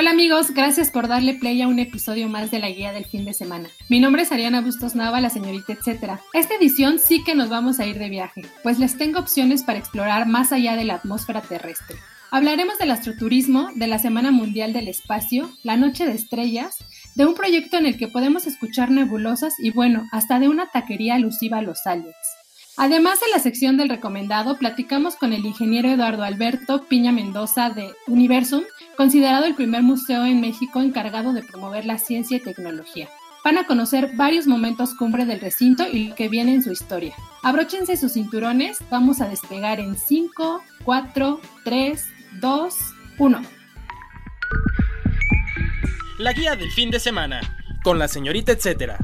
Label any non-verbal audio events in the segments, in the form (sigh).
Hola amigos, gracias por darle play a un episodio más de la guía del fin de semana. Mi nombre es Ariana Bustos Nava, la señorita etcétera. Esta edición sí que nos vamos a ir de viaje, pues les tengo opciones para explorar más allá de la atmósfera terrestre. Hablaremos del astroturismo, de la Semana Mundial del Espacio, la Noche de Estrellas, de un proyecto en el que podemos escuchar nebulosas y bueno, hasta de una taquería alusiva a los aliens. Además de la sección del recomendado, platicamos con el ingeniero Eduardo Alberto Piña Mendoza de Universum, considerado el primer museo en México encargado de promover la ciencia y tecnología. Van a conocer varios momentos cumbre del recinto y lo que viene en su historia. Abróchense sus cinturones, vamos a despegar en 5, 4, 3, 2, 1. La guía del fin de semana, con la señorita etcétera.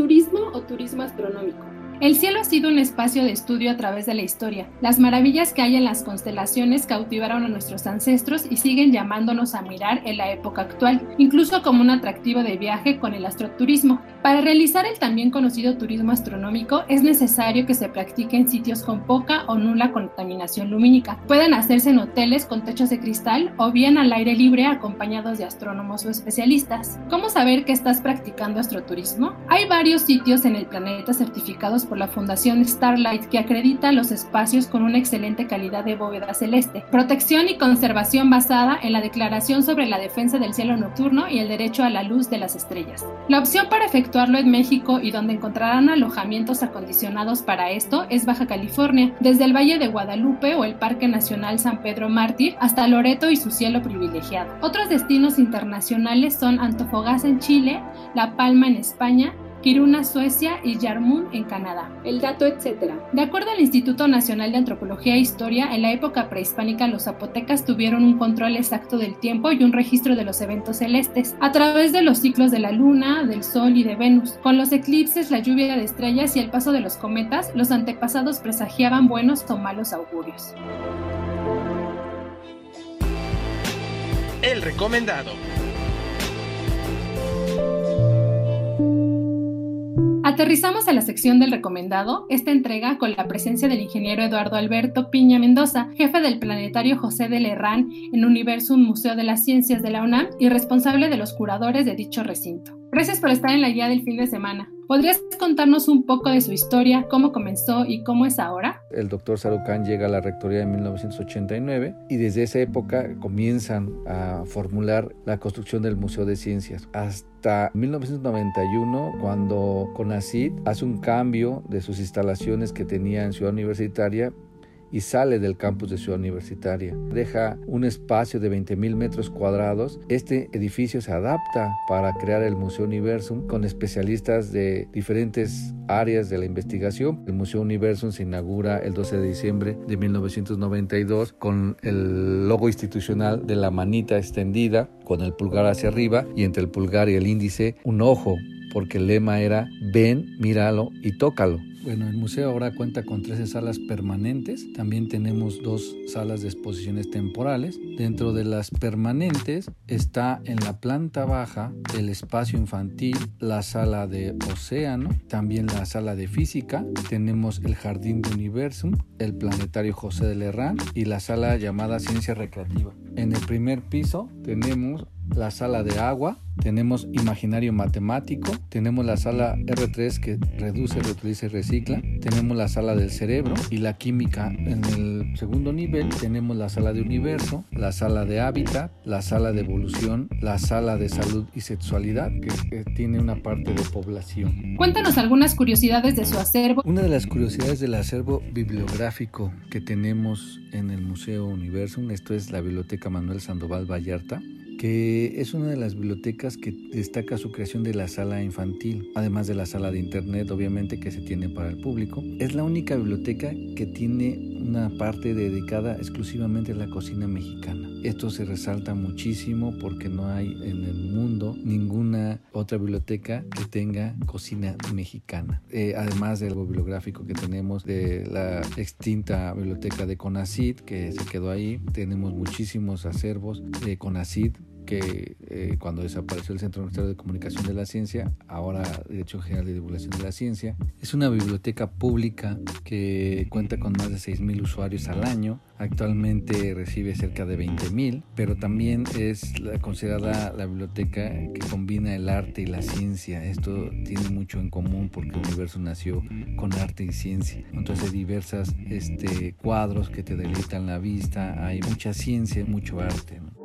Astroturismo o turismo astronómico. El cielo ha sido un espacio de estudio a través de la historia. Las maravillas que hay en las constelaciones cautivaron a nuestros ancestros y siguen llamándonos a mirar en la época actual, incluso como un atractivo de viaje con el astroturismo. Para realizar el también conocido turismo astronómico es necesario que se practique en sitios con poca o nula contaminación lumínica. Pueden hacerse en hoteles con techos de cristal o bien al aire libre acompañados de astrónomos o especialistas. ¿Cómo saber que estás practicando astroturismo? Hay varios sitios en el planeta certificados por la Fundación Starlight que acredita los espacios con una excelente calidad de bóveda celeste. Protección y conservación basada en la Declaración sobre la Defensa del Cielo Nocturno y el Derecho a la Luz de las Estrellas. La opción para en México y donde encontrarán alojamientos acondicionados para esto es Baja California, desde el Valle de Guadalupe o el Parque Nacional San Pedro Mártir hasta Loreto y su cielo privilegiado. Otros destinos internacionales son Antofagasta en Chile, La Palma en España, Kiruna, Suecia y Yarmún en Canadá. El dato, etc. De acuerdo al Instituto Nacional de Antropología e Historia, en la época prehispánica los zapotecas tuvieron un control exacto del tiempo y un registro de los eventos celestes, a través de los ciclos de la luna, del sol y de Venus. Con los eclipses, la lluvia de estrellas y el paso de los cometas, los antepasados presagiaban buenos o malos augurios. El recomendado. Aterrizamos a la sección del recomendado, esta entrega con la presencia del ingeniero Eduardo Alberto Piña Mendoza, jefe del planetario José de Lerrán en Universum Museo de las Ciencias de la UNAM y responsable de los curadores de dicho recinto. Gracias por estar en la guía del fin de semana. ¿Podrías contarnos un poco de su historia, cómo comenzó y cómo es ahora? El doctor Sarucán llega a la rectoría en 1989 y desde esa época comienzan a formular la construcción del Museo de Ciencias. Hasta 1991, cuando CONACYT hace un cambio de sus instalaciones que tenía en Ciudad Universitaria y sale del campus de Ciudad Universitaria. Deja un espacio de 20.000 metros cuadrados. Este edificio se adapta para crear el Museo Universum con especialistas de diferentes áreas de la investigación. El Museo Universum se inaugura el 12 de diciembre de 1992 con el logo institucional de la manita extendida con el pulgar hacia arriba y entre el pulgar y el índice un ojo porque el lema era ven, míralo y tócalo. Bueno, el museo ahora cuenta con 13 salas permanentes, también tenemos dos salas de exposiciones temporales. Dentro de las permanentes está en la planta baja el espacio infantil, la sala de océano, también la sala de física, tenemos el jardín de Universum, el planetario José de Lerrán y la sala llamada ciencia recreativa. En el primer piso tenemos la sala de agua, tenemos imaginario matemático, tenemos la sala R3 que reduce, reutiliza y recicla, tenemos la sala del cerebro y la química. En el segundo nivel tenemos la sala de universo, la sala de hábitat, la sala de evolución, la sala de salud y sexualidad que, tiene una parte de población. Cuéntanos algunas curiosidades de su acervo. Una de las curiosidades del acervo bibliográfico que tenemos en el Museo Universum, esto es la Biblioteca Manuel Sandoval Vallarta, que es una de las bibliotecas que destaca su creación de la sala infantil, además de la sala de internet, obviamente, que se tiene para el público. Es la única biblioteca que tiene una parte dedicada exclusivamente a la cocina mexicana. Esto se resalta muchísimo porque no hay en el mundo ninguna otra biblioteca que tenga cocina mexicana. Eh, además del bibliográfico que tenemos de la extinta biblioteca de CONACID que se quedó ahí, tenemos muchísimos acervos de CONACID que eh, cuando desapareció el Centro Universitario de Comunicación de la Ciencia, ahora Dirección General de Divulgación de la Ciencia, es una biblioteca pública que cuenta con más de 6.000 usuarios al año. Actualmente recibe cerca de 20.000, pero también es considerada la biblioteca que combina el arte y la ciencia. Esto tiene mucho en común porque el universo nació con arte y ciencia. Entonces hay diversas este, cuadros que te deleitan la vista, hay mucha ciencia, mucho arte. No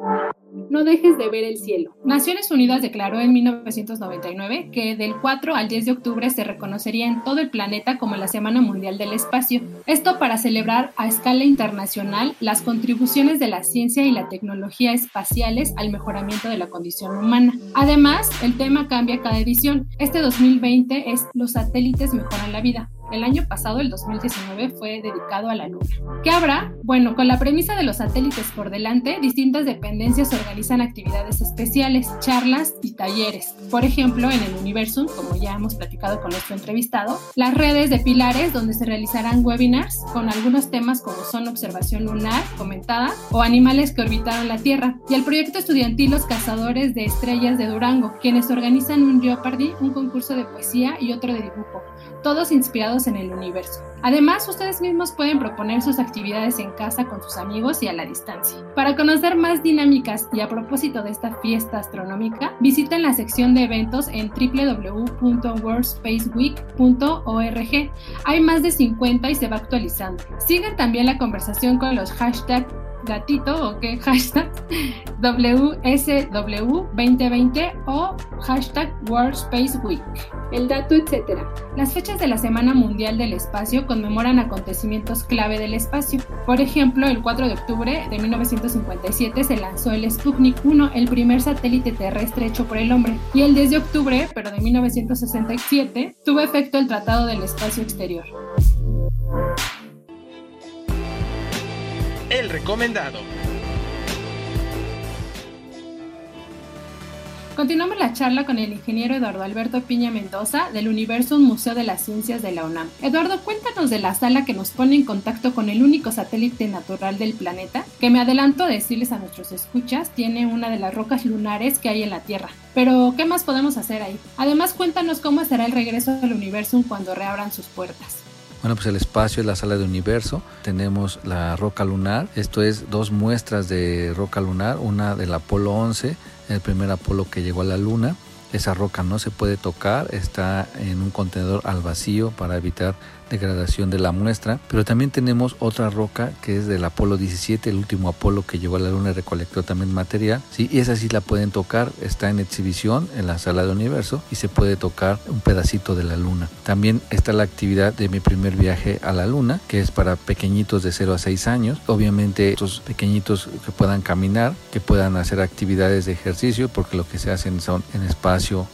dejes de ver el cielo. Naciones Unidas declaró en 1999 que del 4 al 10 de octubre se reconocería en todo el planeta como la Semana Mundial del Espacio. Esto para celebrar a escala internacional las contribuciones de la ciencia y la tecnología espaciales al mejoramiento de la condición humana. Además, el tema cambia cada edición. Este 2020 es Los satélites mejoran la vida. El año pasado, el 2019, fue dedicado a la Luna. ¿Qué habrá? Bueno, con la premisa de los satélites por delante, distintas dependencias organizan actividades especiales, charlas y talleres. Por ejemplo, en el Universum, como ya hemos platicado con nuestro entrevistado, las redes de pilares donde se realizarán webinars con algunos temas como son observación lunar comentada o animales que orbitaron la Tierra, y el proyecto estudiantil Los Cazadores de Estrellas de Durango, quienes organizan un Jeopardy, un concurso de poesía y otro de dibujo, todos inspirados en el universo. Además, ustedes mismos pueden proponer sus actividades en casa con sus amigos y a la distancia. Para conocer más dinámicas y a propósito de esta fiesta astronómica, visiten la sección de eventos en www.worldspaceweek.org. Hay más de 50 y se va actualizando. Sigan también la conversación con los hashtags gatito o qué (laughs) hashtag WSW2020 o hashtag World Space Week. El dato, etcétera. Las fechas de la Semana Mundial del Espacio conmemoran acontecimientos clave del espacio. Por ejemplo, el 4 de octubre de 1957 se lanzó el Sputnik 1, el primer satélite terrestre hecho por el hombre, y el 10 de octubre, pero de 1967, tuvo efecto el Tratado del Espacio Exterior. Recomendado. Continuamos la charla con el ingeniero Eduardo Alberto Piña Mendoza del Universo Museo de las Ciencias de la UNAM. Eduardo, cuéntanos de la sala que nos pone en contacto con el único satélite natural del planeta, que me adelanto a decirles a nuestros escuchas, tiene una de las rocas lunares que hay en la Tierra. Pero, ¿qué más podemos hacer ahí? Además, cuéntanos cómo será el regreso al universo cuando reabran sus puertas. Bueno, pues el espacio es la sala de universo. Tenemos la roca lunar. Esto es dos muestras de roca lunar. Una del Apolo 11, el primer Apolo que llegó a la Luna. Esa roca no se puede tocar, está en un contenedor al vacío para evitar degradación de la muestra, pero también tenemos otra roca que es del Apolo 17, el último Apolo que llegó a la Luna y recolectó también material, ¿sí? y esa sí la pueden tocar, está en exhibición en la sala de universo y se puede tocar un pedacito de la Luna. También está la actividad de mi primer viaje a la Luna, que es para pequeñitos de 0 a 6 años, obviamente estos pequeñitos que puedan caminar, que puedan hacer actividades de ejercicio, porque lo que se hacen son en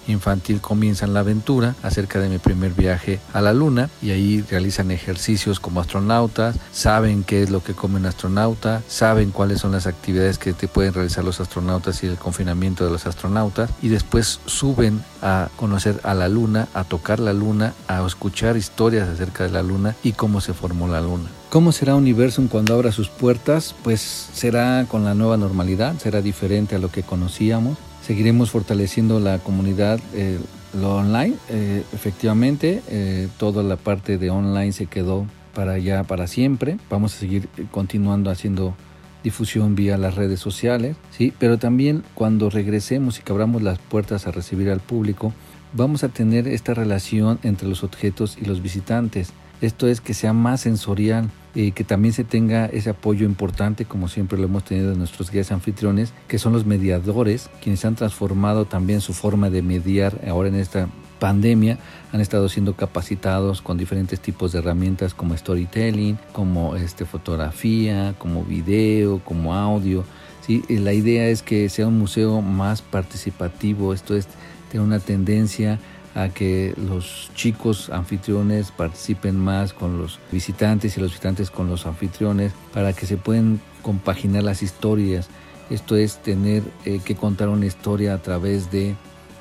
infantil comienzan la aventura acerca de mi primer viaje a la Luna y ahí realizan ejercicios como astronautas, saben qué es lo que come un astronauta, saben cuáles son las actividades que te pueden realizar los astronautas y el confinamiento de los astronautas y después suben a conocer a la luna, a tocar la luna, a escuchar historias acerca de la luna y cómo se formó la luna. ¿Cómo será Universum cuando abra sus puertas? Pues será con la nueva normalidad, será diferente a lo que conocíamos. Seguiremos fortaleciendo la comunidad, eh, lo online, eh, efectivamente, eh, toda la parte de online se quedó para ya para siempre. Vamos a seguir continuando haciendo difusión vía las redes sociales, sí, pero también cuando regresemos y que abramos las puertas a recibir al público, vamos a tener esta relación entre los objetos y los visitantes. Esto es que sea más sensorial, y que también se tenga ese apoyo importante, como siempre lo hemos tenido de nuestros guías anfitriones, que son los mediadores, quienes han transformado también su forma de mediar ahora en esta pandemia, han estado siendo capacitados con diferentes tipos de herramientas como storytelling, como este, fotografía, como video, como audio. ¿sí? la idea es que sea un museo más participativo, esto es, tener una tendencia a que los chicos anfitriones participen más con los visitantes y los visitantes con los anfitriones para que se puedan compaginar las historias. Esto es tener eh, que contar una historia a través de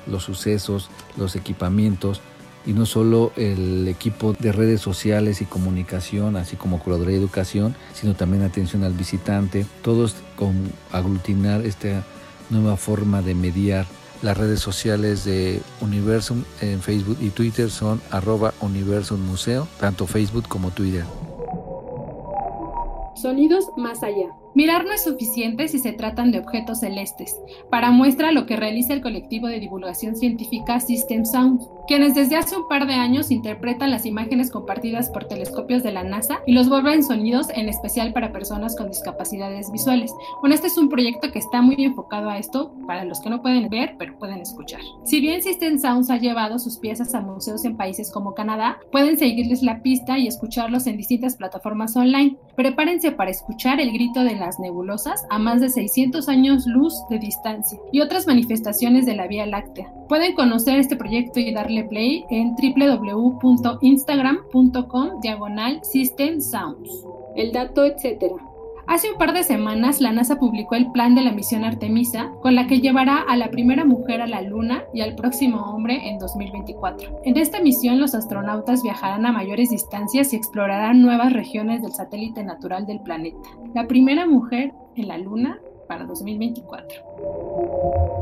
los sucesos, los equipamientos y no solo el equipo de redes sociales y comunicación, así como curaduría y educación, sino también atención al visitante, todos con aglutinar esta nueva forma de mediar. Las redes sociales de Universum en Facebook y Twitter son arroba Universum Museo, tanto Facebook como Twitter. Sonidos más allá. Mirar no es suficiente si se tratan de objetos celestes. Para muestra lo que realiza el colectivo de divulgación científica System Sound, quienes desde hace un par de años interpretan las imágenes compartidas por telescopios de la NASA y los vuelven sonidos en especial para personas con discapacidades visuales. Bueno, este es un proyecto que está muy enfocado a esto para los que no pueden ver, pero pueden escuchar. Si bien System Sounds ha llevado sus piezas a museos en países como Canadá, pueden seguirles la pista y escucharlos en distintas plataformas online. Prepárense para escuchar el grito de las nebulosas a más de 600 años luz de distancia y otras manifestaciones de la Vía Láctea. Pueden conocer este proyecto y darle play en www.instagram.com diagonal System Sounds. El dato, etcétera. Hace un par de semanas la NASA publicó el plan de la misión Artemisa, con la que llevará a la primera mujer a la Luna y al próximo hombre en 2024. En esta misión los astronautas viajarán a mayores distancias y explorarán nuevas regiones del satélite natural del planeta. La primera mujer en la Luna para 2024.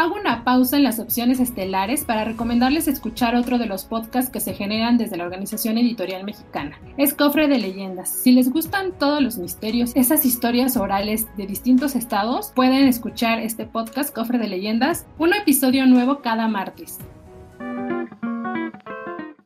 Hago una pausa en las opciones estelares para recomendarles escuchar otro de los podcasts que se generan desde la Organización Editorial Mexicana. Es Cofre de Leyendas. Si les gustan todos los misterios, esas historias orales de distintos estados, pueden escuchar este podcast Cofre de Leyendas, un episodio nuevo cada martes.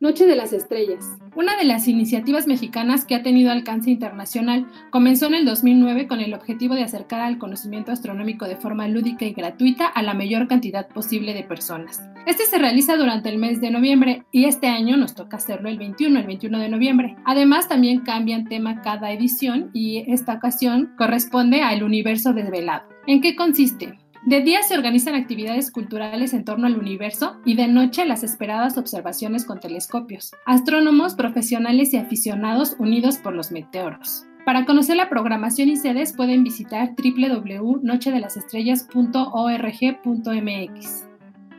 Noche de las Estrellas. Una de las iniciativas mexicanas que ha tenido alcance internacional comenzó en el 2009 con el objetivo de acercar al conocimiento astronómico de forma lúdica y gratuita a la mayor cantidad posible de personas. Este se realiza durante el mes de noviembre y este año nos toca hacerlo el 21, el 21 de noviembre. Además, también cambian tema cada edición y esta ocasión corresponde al universo desvelado. ¿En qué consiste? De día se organizan actividades culturales en torno al universo y de noche las esperadas observaciones con telescopios. Astrónomos, profesionales y aficionados unidos por los meteoros. Para conocer la programación y sedes pueden visitar www.nochedelasestrellas.org.mx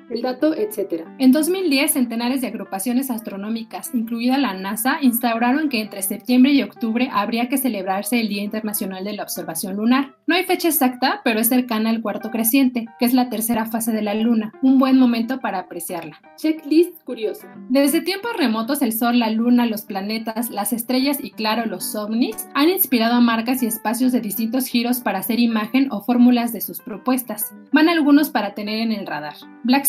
el dato, etc. En 2010, centenares de agrupaciones astronómicas, incluida la NASA, instauraron que entre septiembre y octubre habría que celebrarse el Día Internacional de la Observación Lunar. No hay fecha exacta, pero es cercana al cuarto creciente, que es la tercera fase de la Luna, un buen momento para apreciarla. Checklist curioso. Desde tiempos remotos, el Sol, la Luna, los planetas, las estrellas y, claro, los ovnis han inspirado a marcas y espacios de distintos giros para hacer imagen o fórmulas de sus propuestas. Van algunos para tener en el radar. Black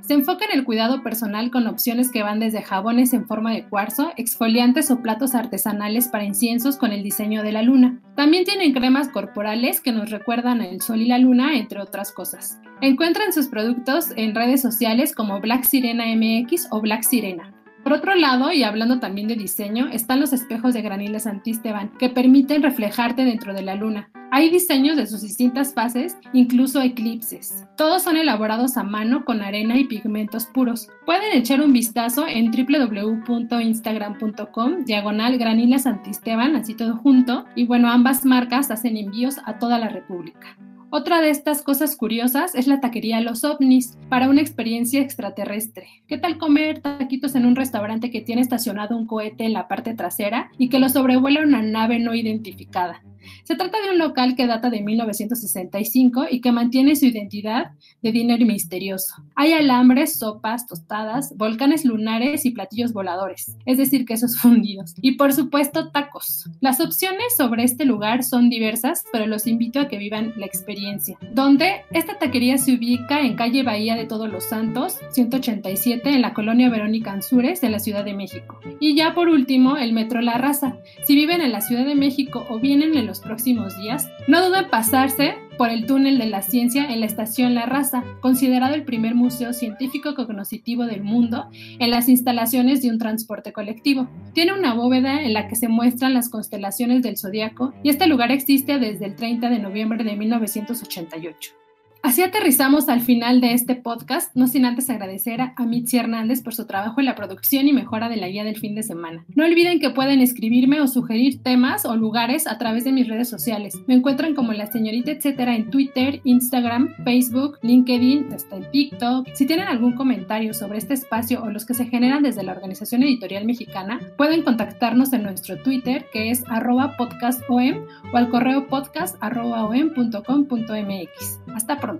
Se enfoca en el cuidado personal con opciones que van desde jabones en forma de cuarzo, exfoliantes o platos artesanales para inciensos con el diseño de la luna. También tienen cremas corporales que nos recuerdan el sol y la luna, entre otras cosas. Encuentran sus productos en redes sociales como Black Sirena MX o Black Sirena. Por otro lado, y hablando también de diseño, están los espejos de Graniles Santisteban, que permiten reflejarte dentro de la luna. Hay diseños de sus distintas fases, incluso eclipses. Todos son elaborados a mano con arena y pigmentos puros. Pueden echar un vistazo en www.instagram.com, diagonal Graniles Santisteban, así todo junto. Y bueno, ambas marcas hacen envíos a toda la República. Otra de estas cosas curiosas es la taquería Los OVNIs para una experiencia extraterrestre. ¿Qué tal comer taquitos en un restaurante que tiene estacionado un cohete en la parte trasera y que lo sobrevuela una nave no identificada? Se trata de un local que data de 1965 y que mantiene su identidad de dinero misterioso. Hay alambres, sopas, tostadas, volcanes lunares y platillos voladores, es decir, quesos (laughs) fundidos. Y por supuesto, tacos. Las opciones sobre este lugar son diversas, pero los invito a que vivan la Donde esta taquería se ubica en calle Bahía de Todos los Santos, 187, en la colonia Verónica Ansures de la Ciudad de México. Y ya por último, el Metro La Raza. Si viven en la Ciudad de México o vienen en los próximos días, no duden en pasarse por el túnel de la ciencia en la estación La Raza, considerado el primer museo científico cognitivo del mundo en las instalaciones de un transporte colectivo. Tiene una bóveda en la que se muestran las constelaciones del zodiaco y este lugar existe desde el 30 de noviembre de 1988. Así aterrizamos al final de este podcast, no sin antes agradecer a Mitzi Hernández por su trabajo en la producción y mejora de la guía del fin de semana. No olviden que pueden escribirme o sugerir temas o lugares a través de mis redes sociales. Me encuentran como la señorita etcétera en Twitter, Instagram, Facebook, LinkedIn, hasta en TikTok. Si tienen algún comentario sobre este espacio o los que se generan desde la Organización Editorial Mexicana, pueden contactarnos en nuestro Twitter que es arroba podcastom o al correo podcast.om.com.mx. Hasta pronto.